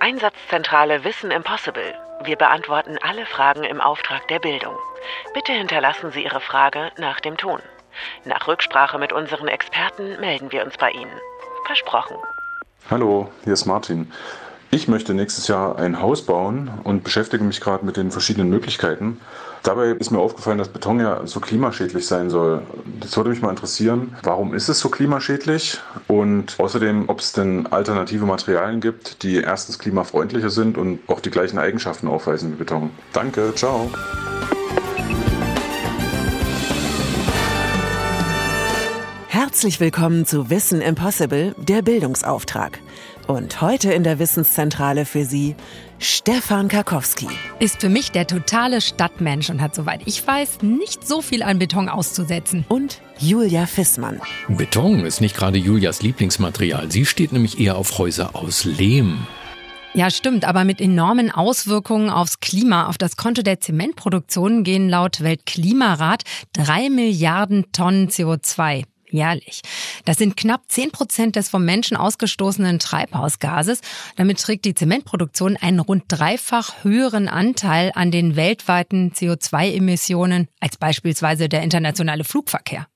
Einsatzzentrale Wissen Impossible. Wir beantworten alle Fragen im Auftrag der Bildung. Bitte hinterlassen Sie Ihre Frage nach dem Ton. Nach Rücksprache mit unseren Experten melden wir uns bei Ihnen. Versprochen. Hallo, hier ist Martin. Ich möchte nächstes Jahr ein Haus bauen und beschäftige mich gerade mit den verschiedenen Möglichkeiten. Dabei ist mir aufgefallen, dass Beton ja so klimaschädlich sein soll. Das würde mich mal interessieren, warum ist es so klimaschädlich? Und außerdem, ob es denn alternative Materialien gibt, die erstens klimafreundlicher sind und auch die gleichen Eigenschaften aufweisen wie Beton. Danke, ciao. Herzlich willkommen zu Wissen Impossible, der Bildungsauftrag. Und heute in der Wissenszentrale für Sie Stefan Karkowski. Ist für mich der totale Stadtmensch und hat, soweit ich weiß, nicht so viel an Beton auszusetzen. Und Julia Fissmann. Beton ist nicht gerade Julias Lieblingsmaterial. Sie steht nämlich eher auf Häuser aus Lehm. Ja, stimmt, aber mit enormen Auswirkungen aufs Klima. Auf das Konto der Zementproduktion gehen laut Weltklimarat drei Milliarden Tonnen CO2 jährlich. Das sind knapp zehn Prozent des vom Menschen ausgestoßenen Treibhausgases. Damit trägt die Zementproduktion einen rund dreifach höheren Anteil an den weltweiten CO2-Emissionen als beispielsweise der internationale Flugverkehr.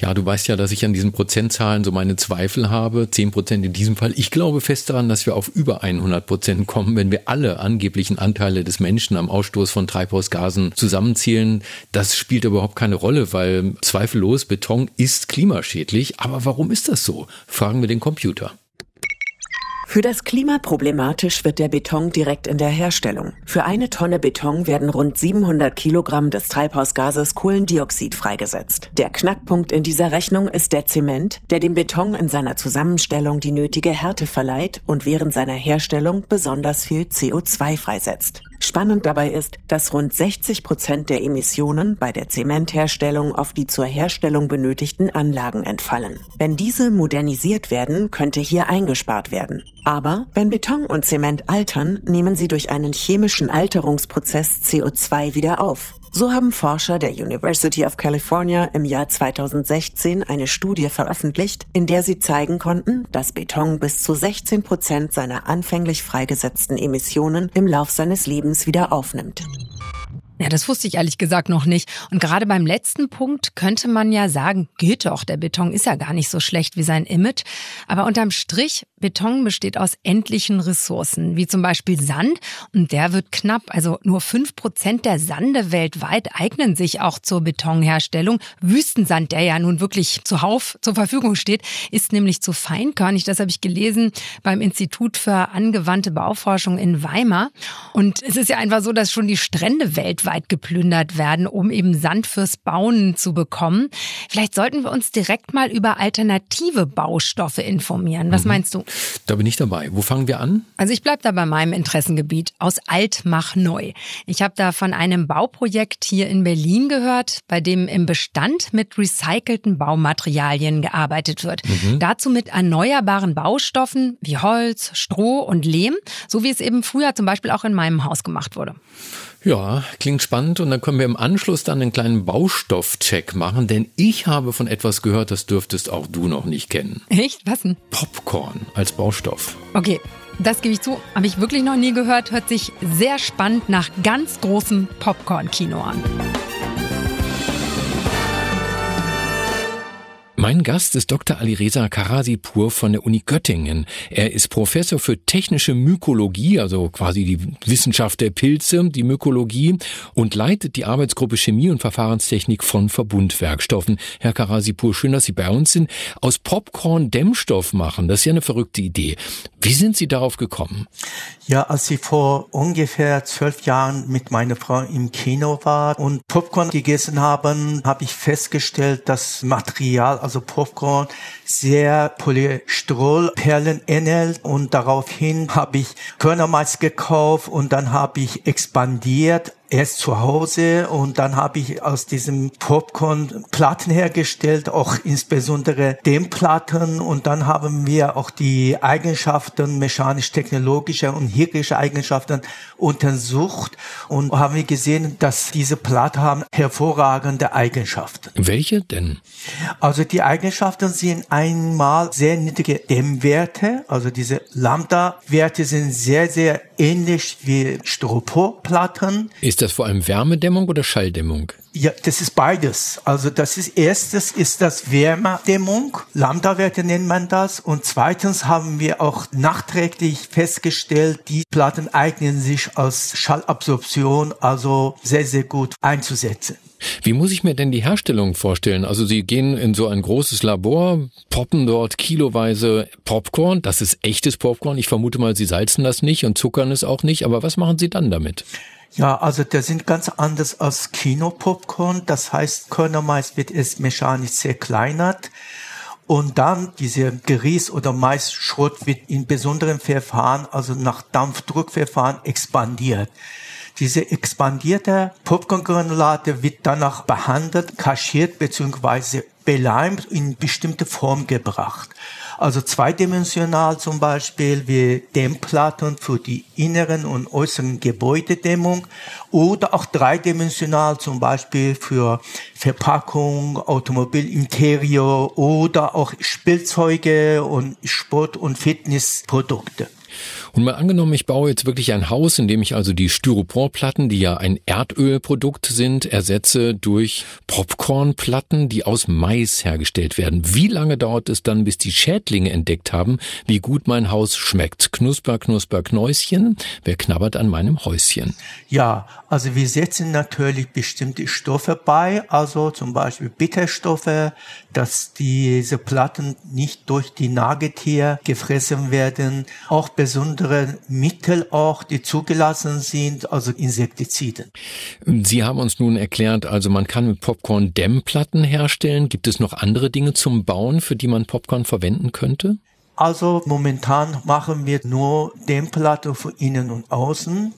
Ja, du weißt ja, dass ich an diesen Prozentzahlen so meine Zweifel habe. Zehn Prozent in diesem Fall. Ich glaube fest daran, dass wir auf über 100 Prozent kommen, wenn wir alle angeblichen Anteile des Menschen am Ausstoß von Treibhausgasen zusammenzählen. Das spielt überhaupt keine Rolle, weil zweifellos Beton ist klimaschädlich. Aber warum ist das so? Fragen wir den Computer. Für das Klima problematisch wird der Beton direkt in der Herstellung. Für eine Tonne Beton werden rund 700 Kilogramm des Treibhausgases Kohlendioxid freigesetzt. Der Knackpunkt in dieser Rechnung ist der Zement, der dem Beton in seiner Zusammenstellung die nötige Härte verleiht und während seiner Herstellung besonders viel CO2 freisetzt. Spannend dabei ist, dass rund 60 Prozent der Emissionen bei der Zementherstellung auf die zur Herstellung benötigten Anlagen entfallen. Wenn diese modernisiert werden, könnte hier eingespart werden. Aber wenn Beton und Zement altern, nehmen sie durch einen chemischen Alterungsprozess CO2 wieder auf. So haben Forscher der University of California im Jahr 2016 eine Studie veröffentlicht, in der sie zeigen konnten, dass Beton bis zu 16 Prozent seiner anfänglich freigesetzten Emissionen im Lauf seines Lebens wieder aufnimmt. Ja, das wusste ich ehrlich gesagt noch nicht. Und gerade beim letzten Punkt könnte man ja sagen, geht doch, der Beton ist ja gar nicht so schlecht wie sein Image. Aber unterm Strich, Beton besteht aus endlichen Ressourcen, wie zum Beispiel Sand. Und der wird knapp. Also nur fünf Prozent der Sande weltweit eignen sich auch zur Betonherstellung. Wüstensand, der ja nun wirklich zuhauf zur Verfügung steht, ist nämlich zu feinkörnig. Das habe ich gelesen beim Institut für angewandte Bauforschung in Weimar. Und es ist ja einfach so, dass schon die Strände weltweit weltweit geplündert werden, um eben Sand fürs Bauen zu bekommen. Vielleicht sollten wir uns direkt mal über alternative Baustoffe informieren. Was mhm. meinst du? Da bin ich dabei. Wo fangen wir an? Also ich bleibe da bei meinem Interessengebiet. Aus alt mach neu. Ich habe da von einem Bauprojekt hier in Berlin gehört, bei dem im Bestand mit recycelten Baumaterialien gearbeitet wird. Mhm. Dazu mit erneuerbaren Baustoffen wie Holz, Stroh und Lehm, so wie es eben früher zum Beispiel auch in meinem Haus gemacht wurde. Ja, klingt spannend und dann können wir im Anschluss dann einen kleinen Baustoffcheck machen, denn ich habe von etwas gehört, das dürftest auch du noch nicht kennen. Echt? Was denn? Popcorn als Baustoff. Okay, das gebe ich zu, habe ich wirklich noch nie gehört, hört sich sehr spannend nach ganz großem Popcorn-Kino an. Mein Gast ist Dr. Alireza Karasipur von der Uni Göttingen. Er ist Professor für technische Mykologie, also quasi die Wissenschaft der Pilze, die Mykologie und leitet die Arbeitsgruppe Chemie und Verfahrenstechnik von Verbundwerkstoffen. Herr Karasipur, schön, dass Sie bei uns sind. Aus Popcorn Dämmstoff machen, das ist ja eine verrückte Idee. Wie sind Sie darauf gekommen? Ja, als ich vor ungefähr zwölf Jahren mit meiner Frau im Kino war und Popcorn gegessen haben, habe ich festgestellt, dass Material, also Popcorn, sehr Polystrolperlen ähnelt und daraufhin habe ich Körnermalz gekauft und dann habe ich expandiert erst zu Hause und dann habe ich aus diesem Popcorn Platten hergestellt, auch insbesondere Dämmplatten und dann haben wir auch die Eigenschaften, mechanisch-technologische und hygienische Eigenschaften untersucht und haben wir gesehen, dass diese Platten haben hervorragende Eigenschaften. Welche denn? Also die Eigenschaften sind einmal sehr niedrige Dämmwerte, also diese Lambda-Werte sind sehr, sehr ähnlich wie Styroporplatten. Ist das vor allem Wärmedämmung oder Schalldämmung? Ja, das ist beides. Also das ist erstes ist das Wärmedämmung, Lambda-Werte nennt man das. Und zweitens haben wir auch nachträglich festgestellt, die Platten eignen sich als Schallabsorption also sehr, sehr gut einzusetzen. Wie muss ich mir denn die Herstellung vorstellen? Also Sie gehen in so ein großes Labor, poppen dort kiloweise Popcorn. Das ist echtes Popcorn. Ich vermute mal, Sie salzen das nicht und zuckern es auch nicht. Aber was machen Sie dann damit? Ja, also der sind ganz anders als Kinopopcorn. Das heißt, Körnermais wird es mechanisch zerkleinert. Und dann diese Grieß- oder Maisschrott wird in besonderen Verfahren, also nach Dampfdruckverfahren, expandiert. Diese expandierte Popcorngranulate wird danach behandelt, kaschiert bzw. beleimt in bestimmte Form gebracht. Also zweidimensional zum Beispiel wie Dämmplatten für die inneren und äußeren Gebäudedämmung oder auch dreidimensional zum Beispiel für Verpackung, Automobilinterior oder auch Spielzeuge und Sport- und Fitnessprodukte. Und mal angenommen, ich baue jetzt wirklich ein Haus, in dem ich also die Styroporplatten, die ja ein Erdölprodukt sind, ersetze durch Popcornplatten, die aus Mais hergestellt werden. Wie lange dauert es dann, bis die Schädlinge entdeckt haben, wie gut mein Haus schmeckt? Knusper, knusper, Knäuschen. Wer knabbert an meinem Häuschen? Ja, also wir setzen natürlich bestimmte Stoffe bei, also zum Beispiel Bitterstoffe, dass diese Platten nicht durch die Nagetier gefressen werden. Auch besondere Mittel auch, die zugelassen sind, also Insektizide. Sie haben uns nun erklärt, also man kann mit Popcorn Dämmplatten herstellen. Gibt es noch andere Dinge zum Bauen, für die man Popcorn verwenden könnte? Also momentan machen wir nur Dämmplatten für innen und außen.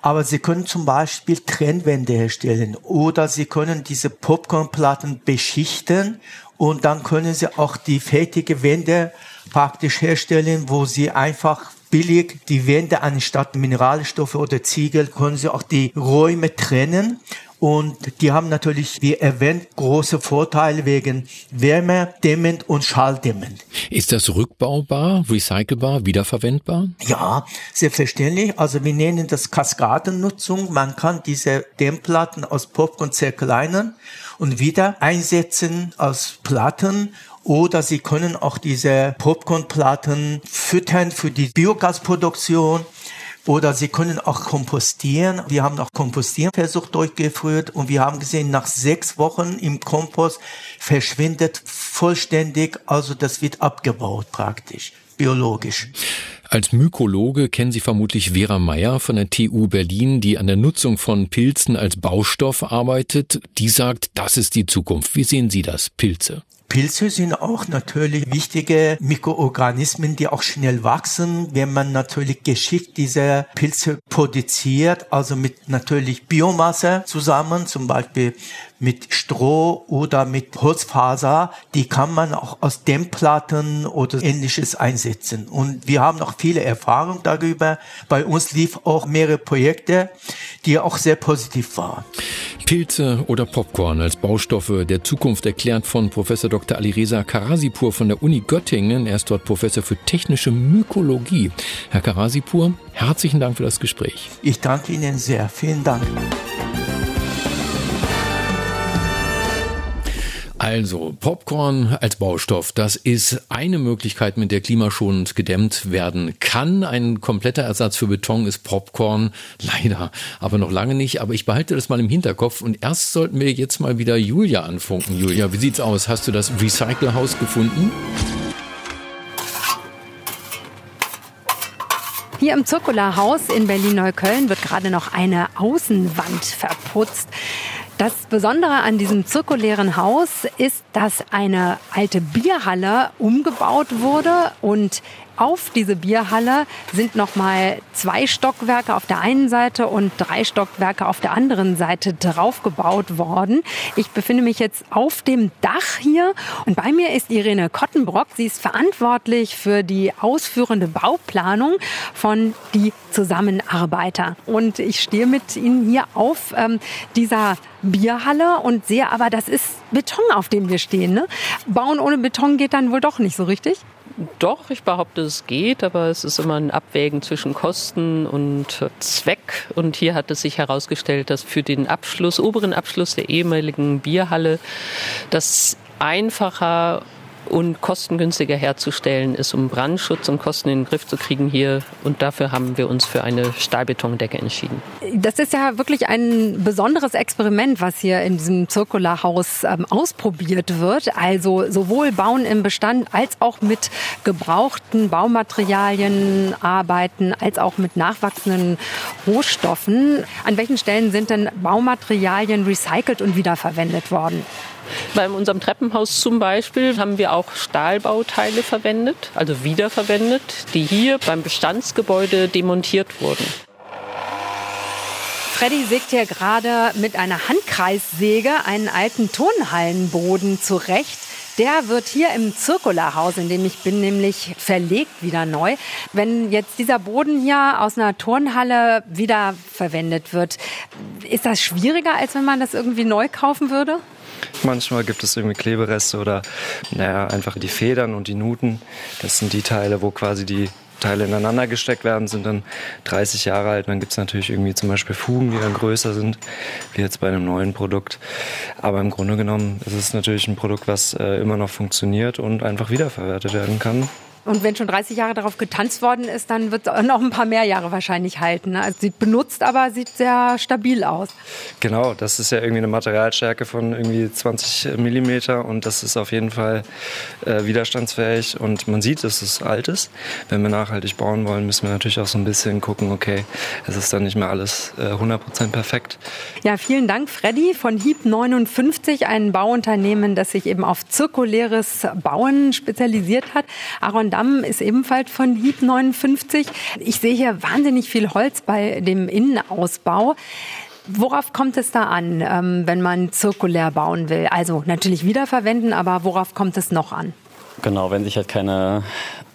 Aber Sie können zum Beispiel Trennwände herstellen oder Sie können diese Popcornplatten beschichten und dann können Sie auch die fertige Wände praktisch herstellen, wo Sie einfach billig die Wände anstatt Mineralstoffe oder Ziegel können Sie auch die Räume trennen und die haben natürlich, wie erwähnt, große Vorteile wegen wärmedämmend und schalldämmend. Ist das rückbaubar, recycelbar, wiederverwendbar? Ja, selbstverständlich. Also wir nennen das Kaskadennutzung. Man kann diese Dämmplatten aus Popcorn zerkleinern und wieder einsetzen als Platten oder Sie können auch diese Popcornplatten füttern für die Biogasproduktion oder Sie können auch kompostieren. Wir haben auch Kompostierversuch durchgeführt und wir haben gesehen, nach sechs Wochen im Kompost verschwindet vollständig, also das wird abgebaut praktisch, biologisch. Als Mykologe kennen Sie vermutlich Vera Meyer von der TU Berlin, die an der Nutzung von Pilzen als Baustoff arbeitet. Die sagt, das ist die Zukunft. Wie sehen Sie das, Pilze? Pilze sind auch natürlich wichtige Mikroorganismen, die auch schnell wachsen. Wenn man natürlich geschickt diese Pilze produziert, also mit natürlich Biomasse zusammen, zum Beispiel mit Stroh oder mit Holzfaser, die kann man auch aus Dämmplatten oder ähnliches einsetzen. Und wir haben auch viele Erfahrungen darüber. Bei uns lief auch mehrere Projekte, die auch sehr positiv waren. Pilze oder Popcorn als Baustoffe der Zukunft erklärt von Professor Dr. Alireza Karasipur von der Uni Göttingen. Er ist dort Professor für technische Mykologie. Herr Karasipur, herzlichen Dank für das Gespräch. Ich danke Ihnen sehr. Vielen Dank. Also, Popcorn als Baustoff, das ist eine Möglichkeit, mit der klimaschonend gedämmt werden kann. Ein kompletter Ersatz für Beton ist Popcorn, leider, aber noch lange nicht. Aber ich behalte das mal im Hinterkopf und erst sollten wir jetzt mal wieder Julia anfunken. Julia, wie sieht's aus? Hast du das Recycle-Haus gefunden? Hier im Zirkularhaus in Berlin-Neukölln wird gerade noch eine Außenwand verputzt. Das Besondere an diesem zirkulären Haus ist, dass eine alte Bierhalle umgebaut wurde und auf diese Bierhalle sind nochmal zwei Stockwerke auf der einen Seite und drei Stockwerke auf der anderen Seite draufgebaut worden. Ich befinde mich jetzt auf dem Dach hier und bei mir ist Irene Kottenbrock. Sie ist verantwortlich für die ausführende Bauplanung von die Zusammenarbeiter. Und ich stehe mit Ihnen hier auf ähm, dieser Bierhalle und sehe aber, das ist Beton, auf dem wir stehen. Ne? Bauen ohne Beton geht dann wohl doch nicht so richtig? Doch, ich behaupte, es geht, aber es ist immer ein Abwägen zwischen Kosten und Zweck. Und hier hat es sich herausgestellt, dass für den Abschluss, oberen Abschluss der ehemaligen Bierhalle, das einfacher und kostengünstiger herzustellen ist, um Brandschutz und Kosten in den Griff zu kriegen hier. Und dafür haben wir uns für eine Stahlbetondecke entschieden. Das ist ja wirklich ein besonderes Experiment, was hier in diesem Zirkularhaus ähm, ausprobiert wird. Also sowohl Bauen im Bestand als auch mit gebrauchten Baumaterialien arbeiten, als auch mit nachwachsenden Rohstoffen. An welchen Stellen sind denn Baumaterialien recycelt und wiederverwendet worden? Bei unserem Treppenhaus zum Beispiel haben wir auch Stahlbauteile verwendet, also wiederverwendet, die hier beim Bestandsgebäude demontiert wurden. Freddy sägt hier gerade mit einer Handkreissäge einen alten Turnhallenboden zurecht. Der wird hier im Zirkularhaus, in dem ich bin, nämlich verlegt wieder neu. Wenn jetzt dieser Boden hier aus einer Turnhalle wieder verwendet wird, ist das schwieriger, als wenn man das irgendwie neu kaufen würde? Manchmal gibt es irgendwie Klebereste oder naja, einfach die Federn und die Nuten. Das sind die Teile, wo quasi die Teile ineinander gesteckt werden, sind dann 30 Jahre alt. dann gibt es natürlich irgendwie zum Beispiel Fugen, die dann größer sind, wie jetzt bei einem neuen Produkt. Aber im Grunde genommen ist es natürlich ein Produkt, was äh, immer noch funktioniert und einfach wiederverwertet werden kann. Und wenn schon 30 Jahre darauf getanzt worden ist, dann wird es noch ein paar mehr Jahre wahrscheinlich halten. Ne? Also sieht benutzt, aber sieht sehr stabil aus. Genau, das ist ja irgendwie eine Materialstärke von irgendwie 20 Millimeter und das ist auf jeden Fall äh, widerstandsfähig und man sieht, dass es alt ist. Wenn wir nachhaltig bauen wollen, müssen wir natürlich auch so ein bisschen gucken, okay, es ist dann nicht mehr alles äh, 100% perfekt. Ja, vielen Dank, Freddy von Hieb 59, ein Bauunternehmen, das sich eben auf zirkuläres Bauen spezialisiert hat. Aaron Damm ist ebenfalls von Hieb 59. Ich sehe hier wahnsinnig viel Holz bei dem Innenausbau. Worauf kommt es da an, ähm, wenn man zirkulär bauen will? Also natürlich wiederverwenden, aber worauf kommt es noch an? Genau, wenn sich halt keine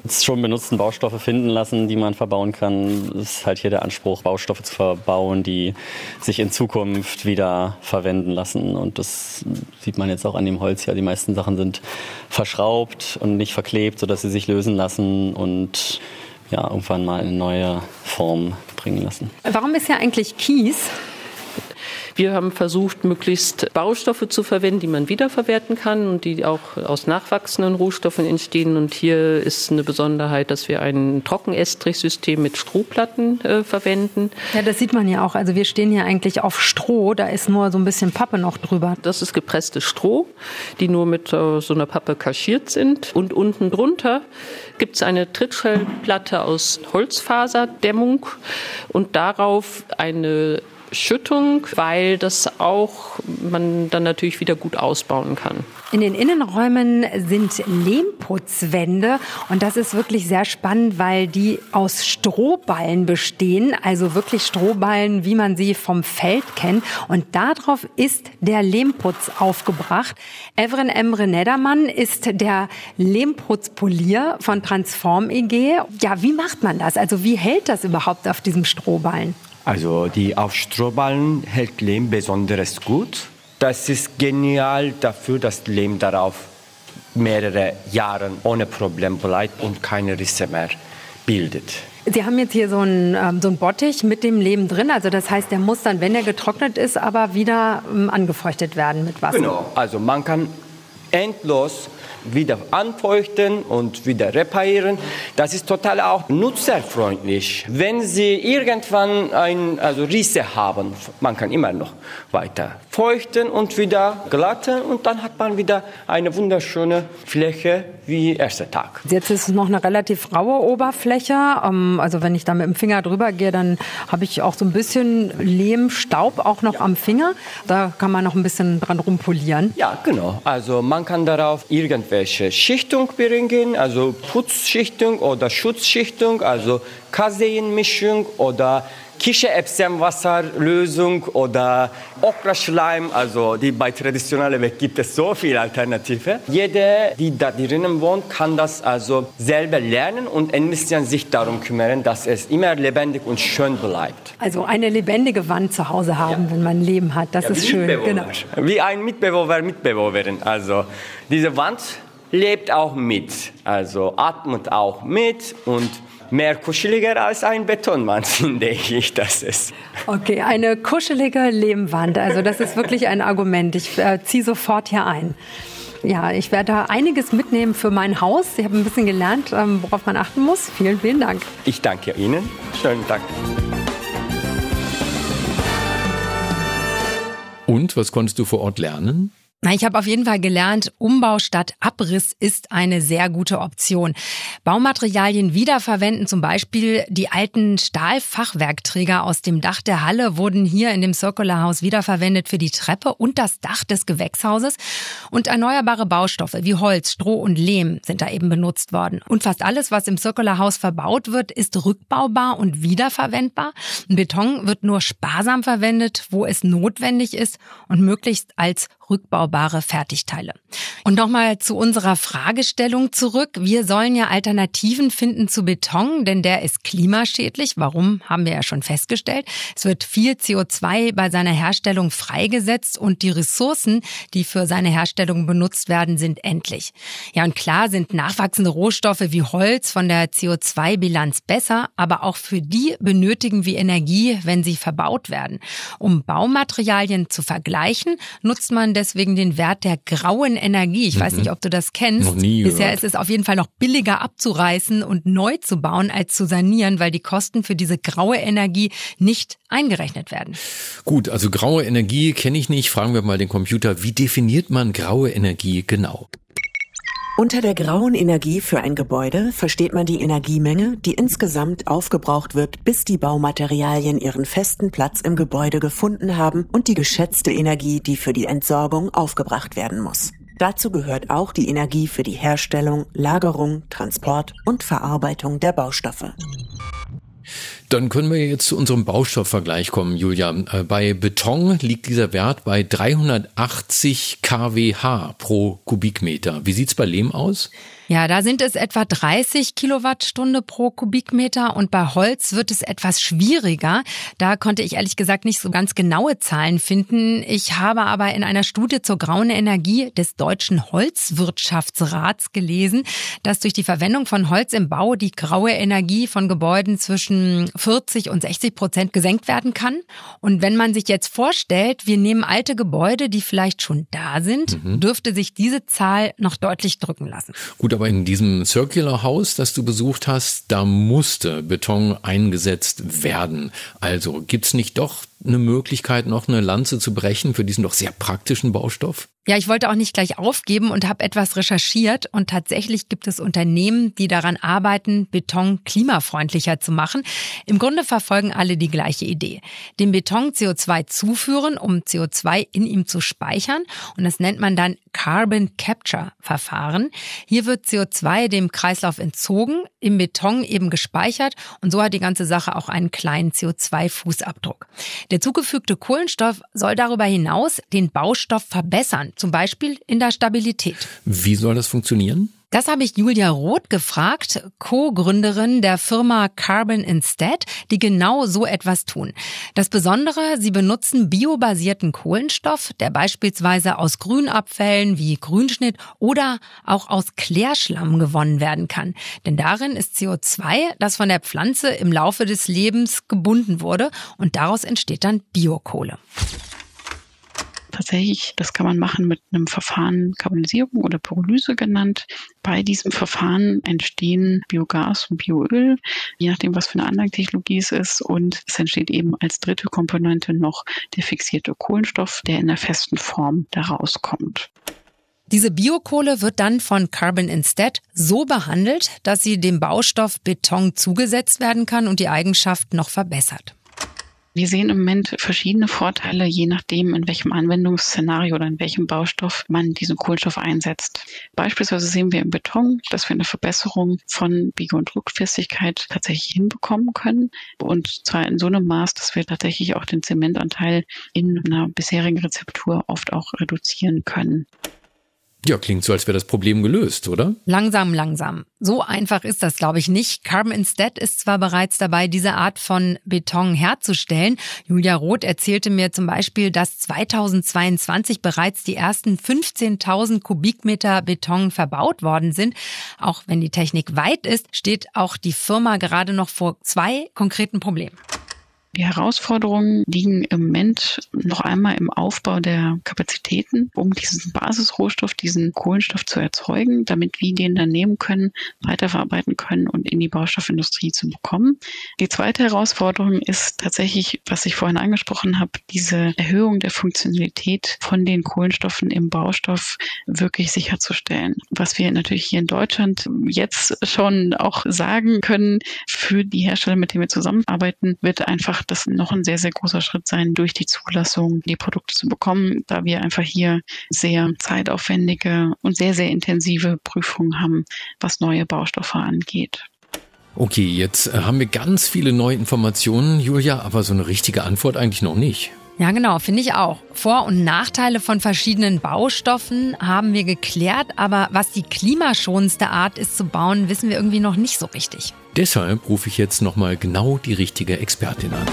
schon benutzten Baustoffe finden lassen, die man verbauen kann, ist halt hier der Anspruch, Baustoffe zu verbauen, die sich in Zukunft wieder verwenden lassen. Und das sieht man jetzt auch an dem Holz ja. Die meisten Sachen sind verschraubt und nicht verklebt, sodass sie sich lösen lassen und ja, irgendwann mal eine neue Form bringen lassen. Warum ist ja eigentlich Kies wir haben versucht, möglichst Baustoffe zu verwenden, die man wiederverwerten kann und die auch aus nachwachsenden Rohstoffen entstehen. Und hier ist eine Besonderheit, dass wir ein Trockenestrich-System mit Strohplatten äh, verwenden. Ja, das sieht man ja auch. Also wir stehen hier eigentlich auf Stroh. Da ist nur so ein bisschen Pappe noch drüber. Das ist gepresstes Stroh, die nur mit äh, so einer Pappe kaschiert sind. Und unten drunter gibt es eine Trittschellplatte aus Holzfaserdämmung und darauf eine Schüttung, weil das auch man dann natürlich wieder gut ausbauen kann. In den Innenräumen sind Lehmputzwände und das ist wirklich sehr spannend, weil die aus Strohballen bestehen, also wirklich Strohballen, wie man sie vom Feld kennt und darauf ist der Lehmputz aufgebracht. Evren Emre Nedermann ist der Lehmputzpolier von Transform EG. Ja, wie macht man das? Also wie hält das überhaupt auf diesem Strohballen? Also die auf Strohballen hält Lehm besonders gut. Das ist genial dafür, dass Lehm darauf mehrere Jahre ohne Problem bleibt und keine Risse mehr bildet. Sie haben jetzt hier so einen, ähm, so einen Bottich mit dem Lehm drin. Also das heißt, der muss dann, wenn er getrocknet ist, aber wieder ähm, angefeuchtet werden mit Wasser. Genau. Also man kann endlos wieder anfeuchten und wieder reparieren. Das ist total auch nutzerfreundlich. Wenn Sie irgendwann ein, also Risse haben, man kann immer noch weiter feuchten und wieder glatten und dann hat man wieder eine wunderschöne Fläche wie erster Tag. Jetzt ist es noch eine relativ raue Oberfläche. Ähm, also wenn ich da mit dem Finger drüber gehe, dann habe ich auch so ein bisschen Lehmstaub auch noch ja. am Finger. Da kann man noch ein bisschen dran rumpolieren. Ja, genau. Also man kann darauf irgendwann irgendwelche Schichtung bringen, also Putzschichtung oder Schutzschichtung, also Kaseinmischung oder Kichererbsenwasserlösung oder Okraschleim, also die bei traditioneller Weg gibt es so viele Alternativen. Jeder, die da drinnen wohnt, kann das also selber lernen und ein bisschen sich darum kümmern, dass es immer lebendig und schön bleibt. Also eine lebendige Wand zu Hause haben, ja. wenn man ein Leben hat, das ja, ist schön. Genau. Wie ein Mitbewohner, Mitbewohnerin. Also diese Wand lebt auch mit, also atmet auch mit und mehr kuscheliger als ein Betonmann, finde ich, das ist. Okay, eine kuschelige Lehmwand. Also das ist wirklich ein Argument. Ich äh, ziehe sofort hier ein. Ja, ich werde da einiges mitnehmen für mein Haus. Ich habe ein bisschen gelernt, ähm, worauf man achten muss. Vielen, vielen Dank. Ich danke Ihnen. Schönen Dank. Und was konntest du vor Ort lernen? Ich habe auf jeden Fall gelernt, Umbau statt Abriss ist eine sehr gute Option. Baumaterialien wiederverwenden, zum Beispiel die alten Stahlfachwerkträger aus dem Dach der Halle wurden hier in dem Circular House wiederverwendet für die Treppe und das Dach des Gewächshauses. Und erneuerbare Baustoffe wie Holz, Stroh und Lehm sind da eben benutzt worden. Und fast alles, was im Circular House verbaut wird, ist rückbaubar und wiederverwendbar. Beton wird nur sparsam verwendet, wo es notwendig ist und möglichst als rückbaubare Fertigteile. Und nochmal zu unserer Fragestellung zurück. Wir sollen ja Alternativen finden zu Beton, denn der ist klimaschädlich. Warum, haben wir ja schon festgestellt. Es wird viel CO2 bei seiner Herstellung freigesetzt und die Ressourcen, die für seine Herstellung benutzt werden, sind endlich. Ja, und klar sind nachwachsende Rohstoffe wie Holz von der CO2-Bilanz besser, aber auch für die benötigen wir Energie, wenn sie verbaut werden. Um Baumaterialien zu vergleichen, nutzt man deswegen den Wert der grauen Energie. Ich mhm. weiß nicht, ob du das kennst. Noch nie Bisher ist es auf jeden Fall noch billiger abzureißen und neu zu bauen als zu sanieren, weil die Kosten für diese graue Energie nicht eingerechnet werden. Gut, also graue Energie kenne ich nicht. Fragen wir mal den Computer, wie definiert man graue Energie genau? Unter der grauen Energie für ein Gebäude versteht man die Energiemenge, die insgesamt aufgebraucht wird, bis die Baumaterialien ihren festen Platz im Gebäude gefunden haben und die geschätzte Energie, die für die Entsorgung aufgebracht werden muss. Dazu gehört auch die Energie für die Herstellung, Lagerung, Transport und Verarbeitung der Baustoffe. Dann können wir jetzt zu unserem Baustoffvergleich kommen, Julia. Äh, bei Beton liegt dieser Wert bei 380 kWh pro Kubikmeter. Wie sieht's bei Lehm aus? Ja, da sind es etwa 30 Kilowattstunde pro Kubikmeter und bei Holz wird es etwas schwieriger. Da konnte ich ehrlich gesagt nicht so ganz genaue Zahlen finden. Ich habe aber in einer Studie zur grauen Energie des Deutschen Holzwirtschaftsrats gelesen, dass durch die Verwendung von Holz im Bau die graue Energie von Gebäuden zwischen 40 und 60 Prozent gesenkt werden kann. Und wenn man sich jetzt vorstellt, wir nehmen alte Gebäude, die vielleicht schon da sind, mhm. dürfte sich diese Zahl noch deutlich drücken lassen. Gut, aber in diesem Circular House, das du besucht hast, da musste Beton eingesetzt werden. Also gibt's nicht doch eine Möglichkeit, noch eine Lanze zu brechen für diesen doch sehr praktischen Baustoff? Ja, ich wollte auch nicht gleich aufgeben und habe etwas recherchiert und tatsächlich gibt es Unternehmen, die daran arbeiten, Beton klimafreundlicher zu machen. Im Grunde verfolgen alle die gleiche Idee. Dem Beton CO2 zuführen, um CO2 in ihm zu speichern und das nennt man dann Carbon Capture Verfahren. Hier wird CO2 dem Kreislauf entzogen, im Beton eben gespeichert und so hat die ganze Sache auch einen kleinen CO2-Fußabdruck. Der zugefügte Kohlenstoff soll darüber hinaus den Baustoff verbessern zum Beispiel in der Stabilität. Wie soll das funktionieren? Das habe ich Julia Roth gefragt, Co-Gründerin der Firma Carbon Instead, die genau so etwas tun. Das Besondere, sie benutzen biobasierten Kohlenstoff, der beispielsweise aus Grünabfällen wie Grünschnitt oder auch aus Klärschlamm gewonnen werden kann. Denn darin ist CO2, das von der Pflanze im Laufe des Lebens gebunden wurde und daraus entsteht dann Biokohle tatsächlich, das kann man machen mit einem Verfahren Karbonisierung oder Pyrolyse genannt. Bei diesem Verfahren entstehen Biogas und Bioöl, je nachdem, was für eine Anlagentechnologie es ist. Und es entsteht eben als dritte Komponente noch der fixierte Kohlenstoff, der in der festen Form daraus kommt. Diese Biokohle wird dann von Carbon Instead so behandelt, dass sie dem Baustoff Beton zugesetzt werden kann und die Eigenschaft noch verbessert. Wir sehen im Moment verschiedene Vorteile, je nachdem, in welchem Anwendungsszenario oder in welchem Baustoff man diesen Kohlenstoff einsetzt. Beispielsweise sehen wir im Beton, dass wir eine Verbesserung von Biege- und Druckfestigkeit tatsächlich hinbekommen können. Und zwar in so einem Maß, dass wir tatsächlich auch den Zementanteil in einer bisherigen Rezeptur oft auch reduzieren können. Ja, klingt so, als wäre das Problem gelöst, oder? Langsam, langsam. So einfach ist das, glaube ich, nicht. Carbon Instead ist zwar bereits dabei, diese Art von Beton herzustellen. Julia Roth erzählte mir zum Beispiel, dass 2022 bereits die ersten 15.000 Kubikmeter Beton verbaut worden sind. Auch wenn die Technik weit ist, steht auch die Firma gerade noch vor zwei konkreten Problemen. Die Herausforderungen liegen im Moment noch einmal im Aufbau der Kapazitäten, um diesen Basisrohstoff, diesen Kohlenstoff zu erzeugen, damit wir den dann nehmen können, weiterverarbeiten können und in die Baustoffindustrie zu bekommen. Die zweite Herausforderung ist tatsächlich, was ich vorhin angesprochen habe, diese Erhöhung der Funktionalität von den Kohlenstoffen im Baustoff wirklich sicherzustellen. Was wir natürlich hier in Deutschland jetzt schon auch sagen können, für die Hersteller, mit denen wir zusammenarbeiten, wird einfach das noch ein sehr, sehr großer Schritt sein, durch die Zulassung die Produkte zu bekommen, da wir einfach hier sehr zeitaufwendige und sehr, sehr intensive Prüfungen haben, was neue Baustoffe angeht. Okay, jetzt äh, haben wir ganz viele neue Informationen, Julia, aber so eine richtige Antwort eigentlich noch nicht. Ja, genau, finde ich auch. Vor- und Nachteile von verschiedenen Baustoffen haben wir geklärt, aber was die klimaschonendste Art ist zu bauen, wissen wir irgendwie noch nicht so richtig. Deshalb rufe ich jetzt nochmal genau die richtige Expertin an.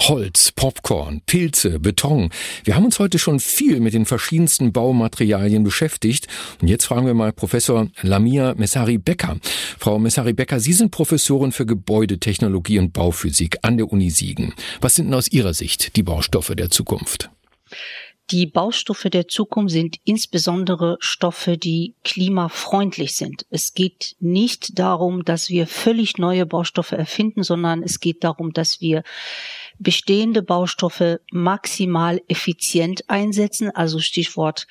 Holz, Popcorn, Pilze, Beton. Wir haben uns heute schon viel mit den verschiedensten Baumaterialien beschäftigt. Und jetzt fragen wir mal Professor Lamia Messari-Becker. Frau Messari-Becker, Sie sind Professorin für Gebäudetechnologie und Bauphysik an der Uni Siegen. Was sind denn aus Ihrer Sicht die Baustoffe der Zukunft? Die Baustoffe der Zukunft sind insbesondere Stoffe, die klimafreundlich sind. Es geht nicht darum, dass wir völlig neue Baustoffe erfinden, sondern es geht darum, dass wir bestehende Baustoffe maximal effizient einsetzen, also Stichwort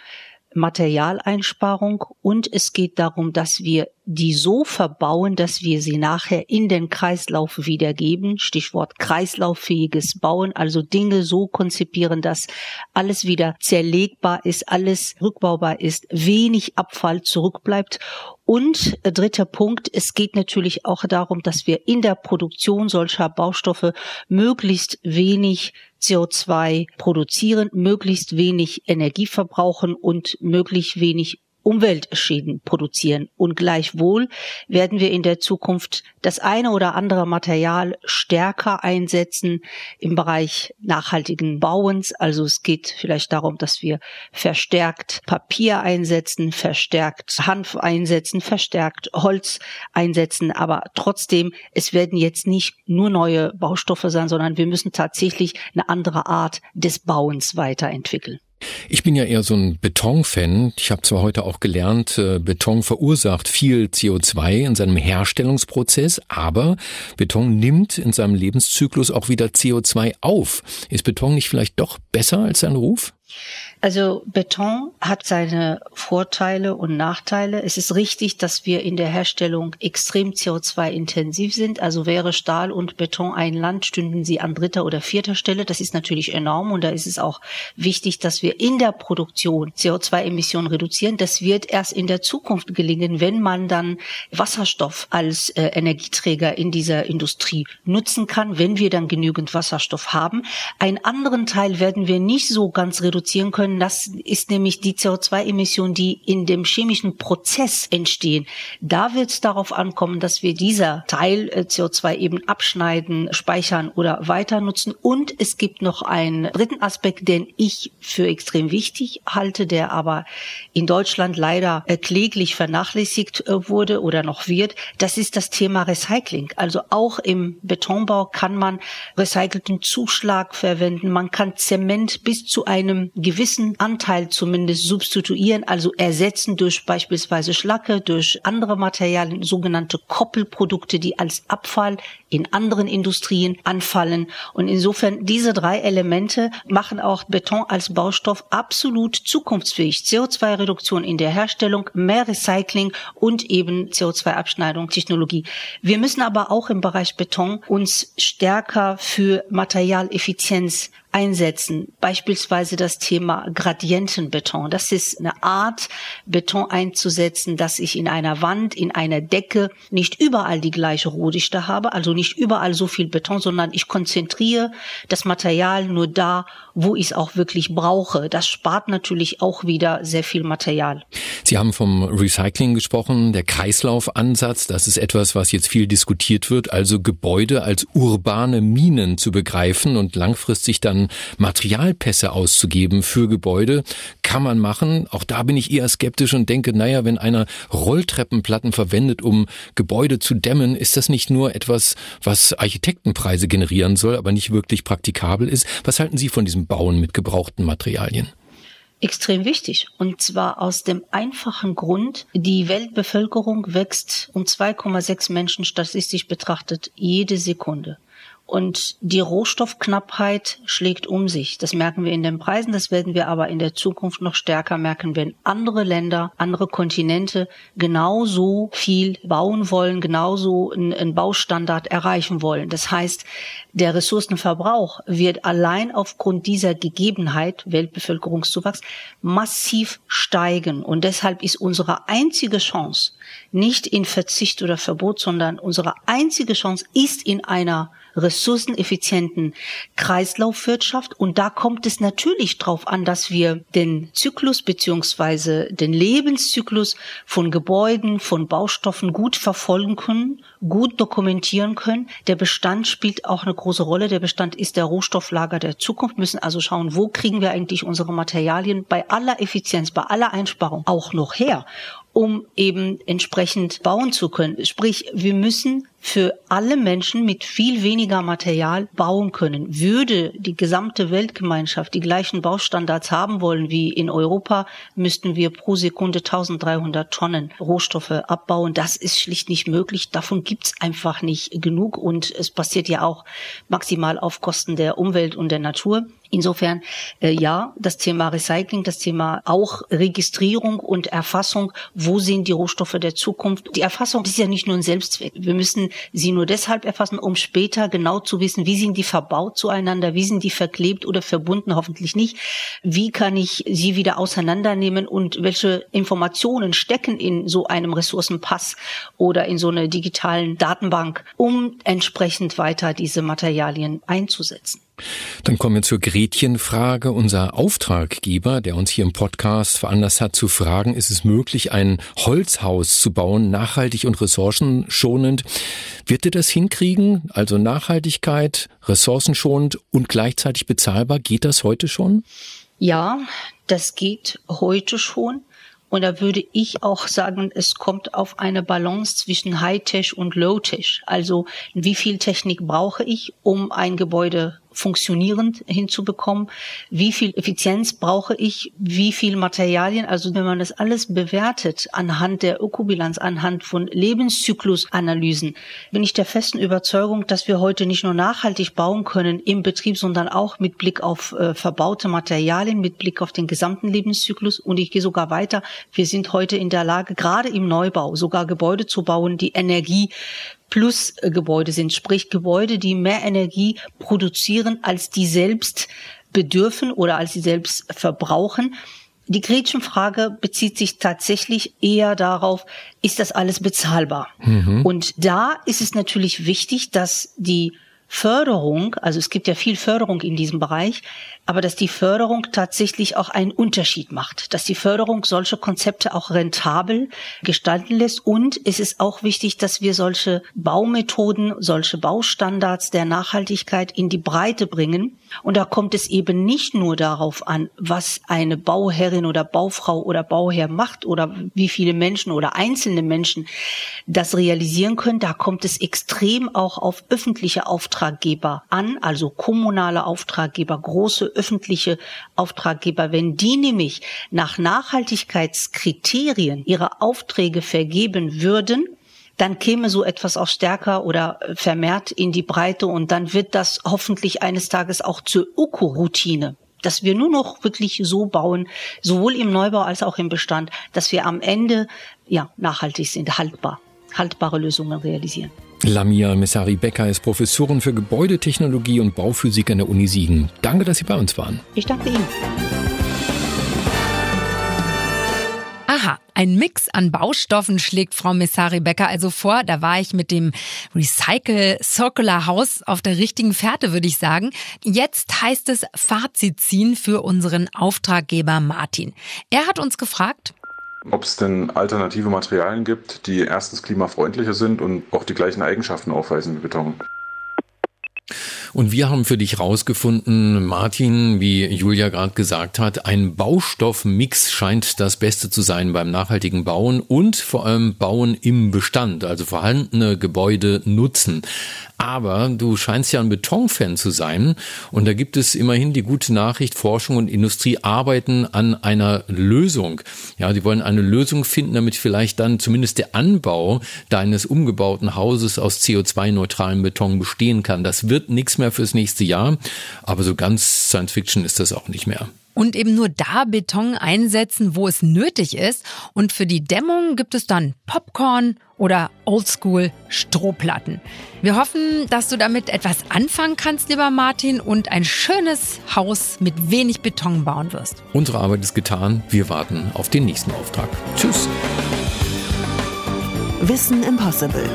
Materialeinsparung und es geht darum, dass wir die so verbauen, dass wir sie nachher in den Kreislauf wiedergeben. Stichwort kreislauffähiges Bauen, also Dinge so konzipieren, dass alles wieder zerlegbar ist, alles rückbaubar ist, wenig Abfall zurückbleibt. Und äh, dritter Punkt, es geht natürlich auch darum, dass wir in der Produktion solcher Baustoffe möglichst wenig CO2 produzieren, möglichst wenig Energie verbrauchen und möglichst wenig Umweltschäden produzieren. Und gleichwohl werden wir in der Zukunft das eine oder andere Material stärker einsetzen im Bereich nachhaltigen Bauens. Also es geht vielleicht darum, dass wir verstärkt Papier einsetzen, verstärkt Hanf einsetzen, verstärkt Holz einsetzen. Aber trotzdem, es werden jetzt nicht nur neue Baustoffe sein, sondern wir müssen tatsächlich eine andere Art des Bauens weiterentwickeln. Ich bin ja eher so ein Beton-Fan. Ich habe zwar heute auch gelernt, äh, Beton verursacht viel CO2 in seinem Herstellungsprozess, aber Beton nimmt in seinem Lebenszyklus auch wieder CO2 auf. Ist Beton nicht vielleicht doch besser als sein Ruf? Also Beton hat seine Vorteile und Nachteile. Es ist richtig, dass wir in der Herstellung extrem CO2-intensiv sind. Also wäre Stahl und Beton ein Land, stünden sie an dritter oder vierter Stelle. Das ist natürlich enorm und da ist es auch wichtig, dass wir in der Produktion CO2-Emissionen reduzieren. Das wird erst in der Zukunft gelingen, wenn man dann Wasserstoff als äh, Energieträger in dieser Industrie nutzen kann, wenn wir dann genügend Wasserstoff haben. Einen anderen Teil werden wir nicht so ganz reduzieren können Das ist nämlich die CO2-Emissionen, die in dem chemischen Prozess entstehen. Da wird es darauf ankommen, dass wir dieser Teil äh, CO2 eben abschneiden, speichern oder weiter nutzen. Und es gibt noch einen dritten Aspekt, den ich für extrem wichtig halte, der aber in Deutschland leider äh, kläglich vernachlässigt äh, wurde oder noch wird. Das ist das Thema Recycling. Also auch im Betonbau kann man recycelten Zuschlag verwenden. Man kann Zement bis zu einem einem gewissen Anteil zumindest substituieren, also ersetzen durch beispielsweise Schlacke, durch andere Materialien, sogenannte Koppelprodukte, die als Abfall in anderen Industrien anfallen. Und insofern diese drei Elemente machen auch Beton als Baustoff absolut zukunftsfähig. CO2-Reduktion in der Herstellung, mehr Recycling und eben CO2-Abschneidung, Technologie. Wir müssen aber auch im Bereich Beton uns stärker für Materialeffizienz einsetzen. Beispielsweise das Thema Gradientenbeton. Das ist eine Art, Beton einzusetzen, dass ich in einer Wand, in einer Decke nicht überall die gleiche Rohdichte habe, also nicht überall so viel Beton, sondern ich konzentriere das Material nur da, wo ich es auch wirklich brauche. Das spart natürlich auch wieder sehr viel Material. Sie haben vom Recycling gesprochen, der Kreislaufansatz, das ist etwas, was jetzt viel diskutiert wird, also Gebäude als urbane Minen zu begreifen und langfristig dann Materialpässe auszugeben für Gebäude, kann man machen. Auch da bin ich eher skeptisch und denke, naja, wenn einer Rolltreppenplatten verwendet, um Gebäude zu dämmen, ist das nicht nur etwas, was Architektenpreise generieren soll, aber nicht wirklich praktikabel ist. Was halten Sie von diesem Bauen mit gebrauchten Materialien? extrem wichtig. Und zwar aus dem einfachen Grund, die Weltbevölkerung wächst um 2,6 Menschen statistisch betrachtet jede Sekunde. Und die Rohstoffknappheit schlägt um sich. Das merken wir in den Preisen, das werden wir aber in der Zukunft noch stärker merken, wenn andere Länder, andere Kontinente genauso viel bauen wollen, genauso einen Baustandard erreichen wollen. Das heißt, der Ressourcenverbrauch wird allein aufgrund dieser Gegebenheit, Weltbevölkerungszuwachs, massiv steigen. Und deshalb ist unsere einzige Chance nicht in Verzicht oder Verbot, sondern unsere einzige Chance ist in einer ressourceneffizienten Kreislaufwirtschaft. Und da kommt es natürlich darauf an, dass wir den Zyklus beziehungsweise den Lebenszyklus von Gebäuden, von Baustoffen gut verfolgen können, gut dokumentieren können. Der Bestand spielt auch eine große Rolle. Der Bestand ist der Rohstofflager der Zukunft. Wir müssen also schauen, wo kriegen wir eigentlich unsere Materialien bei aller Effizienz, bei aller Einsparung auch noch her um eben entsprechend bauen zu können. Sprich, wir müssen für alle Menschen mit viel weniger Material bauen können. Würde die gesamte Weltgemeinschaft die gleichen Baustandards haben wollen wie in Europa, müssten wir pro Sekunde 1300 Tonnen Rohstoffe abbauen. Das ist schlicht nicht möglich. Davon gibt's einfach nicht genug und es passiert ja auch maximal auf Kosten der Umwelt und der Natur. Insofern äh, ja, das Thema Recycling, das Thema auch Registrierung und Erfassung, wo sind die Rohstoffe der Zukunft. Die Erfassung ist ja nicht nur ein Selbstzweck. Wir müssen sie nur deshalb erfassen, um später genau zu wissen, wie sind die verbaut zueinander, wie sind die verklebt oder verbunden, hoffentlich nicht. Wie kann ich sie wieder auseinandernehmen und welche Informationen stecken in so einem Ressourcenpass oder in so einer digitalen Datenbank, um entsprechend weiter diese Materialien einzusetzen. Dann kommen wir zur Gretchenfrage. Unser Auftraggeber, der uns hier im Podcast veranlasst hat zu fragen, ist es möglich, ein Holzhaus zu bauen, nachhaltig und ressourcenschonend? Wird er das hinkriegen? Also Nachhaltigkeit, ressourcenschonend und gleichzeitig bezahlbar? Geht das heute schon? Ja, das geht heute schon. Und da würde ich auch sagen, es kommt auf eine Balance zwischen High-Tech und Low-Tech. Also wie viel Technik brauche ich, um ein Gebäude funktionierend hinzubekommen. Wie viel Effizienz brauche ich? Wie viel Materialien? Also wenn man das alles bewertet anhand der Ökobilanz, anhand von Lebenszyklusanalysen, bin ich der festen Überzeugung, dass wir heute nicht nur nachhaltig bauen können im Betrieb, sondern auch mit Blick auf äh, verbaute Materialien, mit Blick auf den gesamten Lebenszyklus. Und ich gehe sogar weiter. Wir sind heute in der Lage, gerade im Neubau, sogar Gebäude zu bauen, die Energie Plus-Gebäude sind, sprich Gebäude, die mehr Energie produzieren, als die selbst bedürfen oder als sie selbst verbrauchen. Die Gretchenfrage bezieht sich tatsächlich eher darauf, ist das alles bezahlbar? Mhm. Und da ist es natürlich wichtig, dass die Förderung, also es gibt ja viel Förderung in diesem Bereich, aber dass die Förderung tatsächlich auch einen Unterschied macht, dass die Förderung solche Konzepte auch rentabel gestalten lässt. Und es ist auch wichtig, dass wir solche Baumethoden, solche Baustandards der Nachhaltigkeit in die Breite bringen und da kommt es eben nicht nur darauf an, was eine Bauherrin oder Baufrau oder Bauherr macht oder wie viele Menschen oder einzelne Menschen das realisieren können, da kommt es extrem auch auf öffentliche Auftraggeber an, also kommunale Auftraggeber, große öffentliche Auftraggeber, wenn die nämlich nach Nachhaltigkeitskriterien ihre Aufträge vergeben würden, dann käme so etwas auch stärker oder vermehrt in die Breite und dann wird das hoffentlich eines Tages auch zur Öko-Routine dass wir nur noch wirklich so bauen, sowohl im Neubau als auch im Bestand, dass wir am Ende ja nachhaltig sind, haltbar, haltbare Lösungen realisieren. Lamia Messari-Becker ist Professorin für Gebäudetechnologie und Bauphysik an der Uni Siegen. Danke, dass Sie bei uns waren. Ich danke Ihnen. Ein Mix an Baustoffen schlägt Frau Messari Becker also vor. Da war ich mit dem Recycle Circular House auf der richtigen Fährte, würde ich sagen. Jetzt heißt es Fazit ziehen für unseren Auftraggeber Martin. Er hat uns gefragt, ob es denn alternative Materialien gibt, die erstens klimafreundlicher sind und auch die gleichen Eigenschaften aufweisen wie Beton. Und wir haben für dich rausgefunden, Martin, wie Julia gerade gesagt hat, ein Baustoffmix scheint das Beste zu sein beim nachhaltigen Bauen und vor allem Bauen im Bestand, also vorhandene Gebäude nutzen. Aber du scheinst ja ein Betonfan zu sein. Und da gibt es immerhin die gute Nachricht, Forschung und Industrie arbeiten an einer Lösung. Ja, die wollen eine Lösung finden, damit vielleicht dann zumindest der Anbau deines umgebauten Hauses aus CO2-neutralem Beton bestehen kann. Das wird nichts mehr fürs nächste Jahr. Aber so ganz Science Fiction ist das auch nicht mehr und eben nur da Beton einsetzen, wo es nötig ist. Und für die Dämmung gibt es dann Popcorn oder Oldschool Strohplatten. Wir hoffen, dass du damit etwas anfangen kannst, lieber Martin, und ein schönes Haus mit wenig Beton bauen wirst. Unsere Arbeit ist getan. Wir warten auf den nächsten Auftrag. Tschüss. Wissen Impossible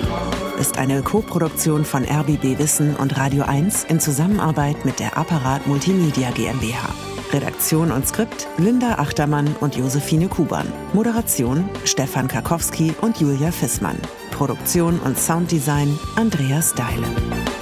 ist eine Koproduktion von RBB Wissen und Radio 1 in Zusammenarbeit mit der Apparat Multimedia GmbH. Redaktion und Skript Linda Achtermann und Josephine Kuban. Moderation Stefan Karkowski und Julia Fissmann. Produktion und Sounddesign Andreas Deile.